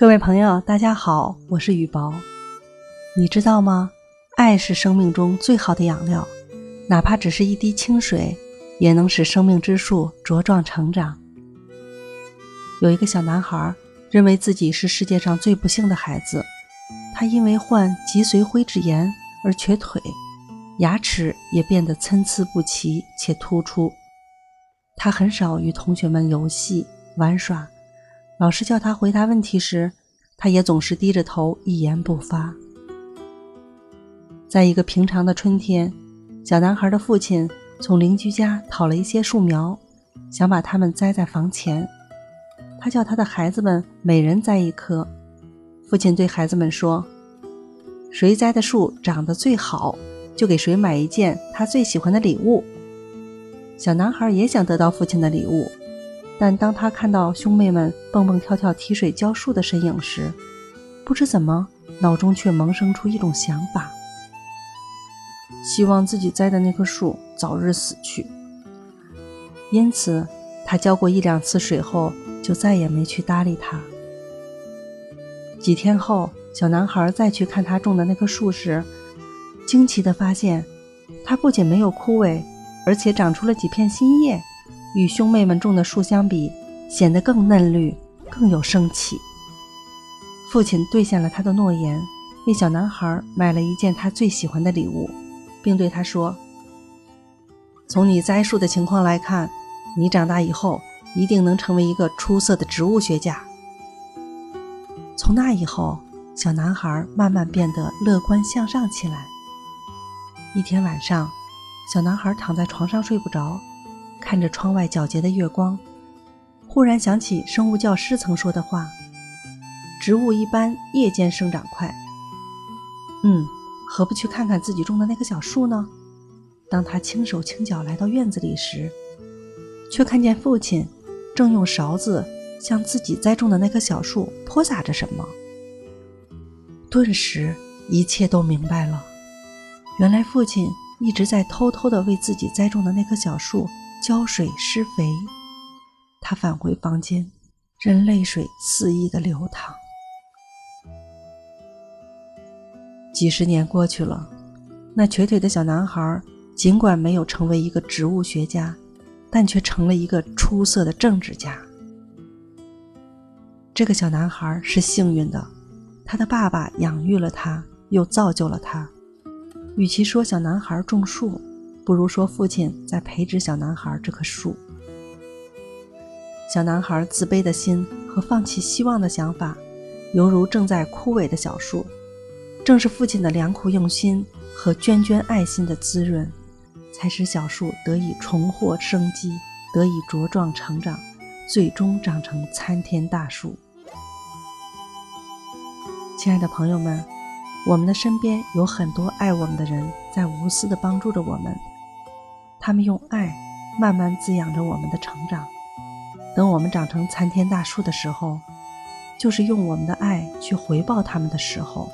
各位朋友，大家好，我是雨薄。你知道吗？爱是生命中最好的养料，哪怕只是一滴清水，也能使生命之树茁壮成长。有一个小男孩认为自己是世界上最不幸的孩子，他因为患脊髓灰质炎而瘸腿，牙齿也变得参差不齐且突出。他很少与同学们游戏玩耍。老师叫他回答问题时，他也总是低着头一言不发。在一个平常的春天，小男孩的父亲从邻居家讨了一些树苗，想把它们栽在房前。他叫他的孩子们每人栽一棵。父亲对孩子们说：“谁栽的树长得最好，就给谁买一件他最喜欢的礼物。”小男孩也想得到父亲的礼物。但当他看到兄妹们蹦蹦跳跳提水浇树的身影时，不知怎么，脑中却萌生出一种想法：希望自己栽的那棵树早日死去。因此，他浇过一两次水后，就再也没去搭理它。几天后，小男孩再去看他种的那棵树时，惊奇地发现，它不仅没有枯萎，而且长出了几片新叶。与兄妹们种的树相比，显得更嫩绿，更有生气。父亲兑现了他的诺言，为小男孩买了一件他最喜欢的礼物，并对他说：“从你栽树的情况来看，你长大以后一定能成为一个出色的植物学家。”从那以后，小男孩慢慢变得乐观向上起来。一天晚上，小男孩躺在床上睡不着。看着窗外皎洁的月光，忽然想起生物教师曾说的话：“植物一般夜间生长快。”嗯，何不去看看自己种的那棵小树呢？当他轻手轻脚来到院子里时，却看见父亲正用勺子向自己栽种的那棵小树泼洒着什么。顿时，一切都明白了。原来父亲一直在偷偷地为自己栽种的那棵小树。浇水施肥，他返回房间，任泪水肆意的流淌。几十年过去了，那瘸腿的小男孩尽管没有成为一个植物学家，但却成了一个出色的政治家。这个小男孩是幸运的，他的爸爸养育了他，又造就了他。与其说小男孩种树，不如说，父亲在培植小男孩这棵树。小男孩自卑的心和放弃希望的想法，犹如正在枯萎的小树。正是父亲的良苦用心和涓涓爱心的滋润，才使小树得以重获生机，得以茁壮成长，最终长成参天大树。亲爱的朋友们，我们的身边有很多爱我们的人，在无私的帮助着我们。他们用爱慢慢滋养着我们的成长，等我们长成参天大树的时候，就是用我们的爱去回报他们的时候。